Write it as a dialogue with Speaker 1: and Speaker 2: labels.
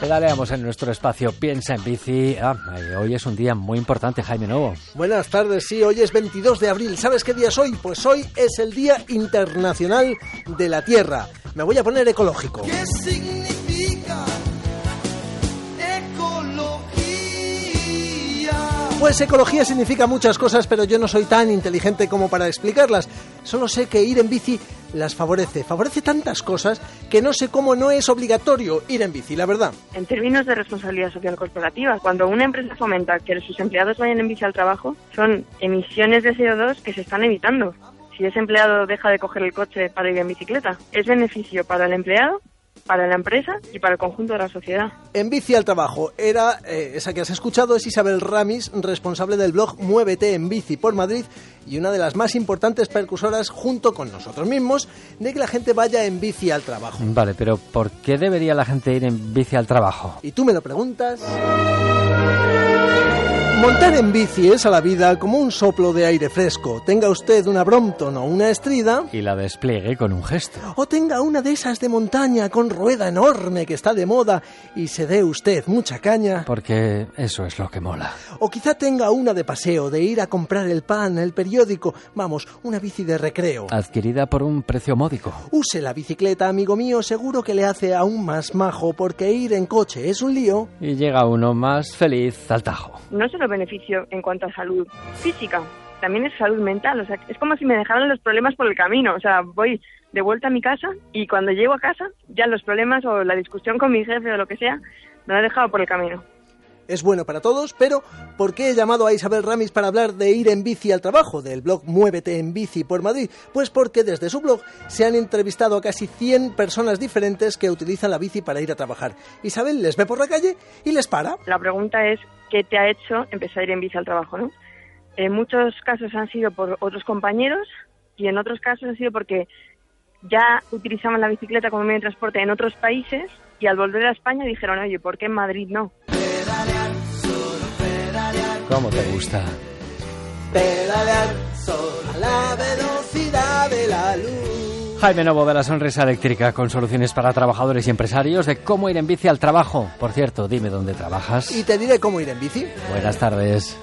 Speaker 1: Pedaleamos en nuestro espacio Piensa en Bici. Ah, hoy es un día muy importante, Jaime Novo.
Speaker 2: Buenas tardes, sí, hoy es 22 de abril. ¿Sabes qué día es hoy? Pues hoy es el Día Internacional de la Tierra. Me voy a poner ecológico.
Speaker 3: ¿Qué significa ecología?
Speaker 2: Pues ecología significa muchas cosas, pero yo no soy tan inteligente como para explicarlas. Solo sé que ir en bici las favorece. Favorece tantas cosas que no sé cómo no es obligatorio ir en bici, la verdad.
Speaker 4: En términos de responsabilidad social corporativa, cuando una empresa fomenta que sus empleados vayan en bici al trabajo, son emisiones de CO2 que se están evitando. Si ese empleado deja de coger el coche para ir en bicicleta, es beneficio para el empleado para la empresa y para el conjunto de la sociedad.
Speaker 2: En bici al trabajo era eh, esa que has escuchado es Isabel Ramis, responsable del blog Muévete en bici por Madrid y una de las más importantes percusoras junto con nosotros mismos de que la gente vaya en bici al trabajo.
Speaker 1: Vale, pero ¿por qué debería la gente ir en bici al trabajo?
Speaker 2: Y tú me lo preguntas. Montar en bici es a la vida como un soplo de aire fresco. Tenga usted una Brompton o una Estrida.
Speaker 1: Y la despliegue con un gesto.
Speaker 2: O tenga una de esas de montaña con rueda enorme que está de moda y se dé usted mucha caña.
Speaker 1: Porque eso es lo que mola.
Speaker 2: O quizá tenga una de paseo, de ir a comprar el pan, el periódico. Vamos, una bici de recreo.
Speaker 1: Adquirida por un precio módico.
Speaker 2: Use la bicicleta, amigo mío, seguro que le hace aún más majo porque ir en coche es un lío.
Speaker 1: Y llega uno más feliz al tajo.
Speaker 4: No beneficio en cuanto a salud física, también es salud mental. O sea, es como si me dejaran los problemas por el camino. O sea, voy de vuelta a mi casa y cuando llego a casa, ya los problemas o la discusión con mi jefe o lo que sea, me lo he dejado por el camino.
Speaker 2: Es bueno para todos, pero ¿por qué he llamado a Isabel Ramis para hablar de ir en bici al trabajo, del blog Muévete en bici por Madrid? Pues porque desde su blog se han entrevistado a casi 100 personas diferentes que utilizan la bici para ir a trabajar. Isabel les ve por la calle y les para.
Speaker 4: La pregunta es, ¿qué te ha hecho empezar a ir en bici al trabajo? ¿no? En muchos casos han sido por otros compañeros y en otros casos ha sido porque ya utilizaban la bicicleta como medio de transporte en otros países y al volver a España dijeron, oye, ¿por qué en Madrid no?
Speaker 1: ¿Cómo te gusta?
Speaker 2: Pedalear solo a la velocidad de la luz.
Speaker 1: Jaime Novo de la Sonrisa Eléctrica con soluciones para trabajadores y empresarios de cómo ir en bici al trabajo. Por cierto, dime dónde trabajas.
Speaker 2: Y te diré cómo ir en bici.
Speaker 1: Buenas tardes.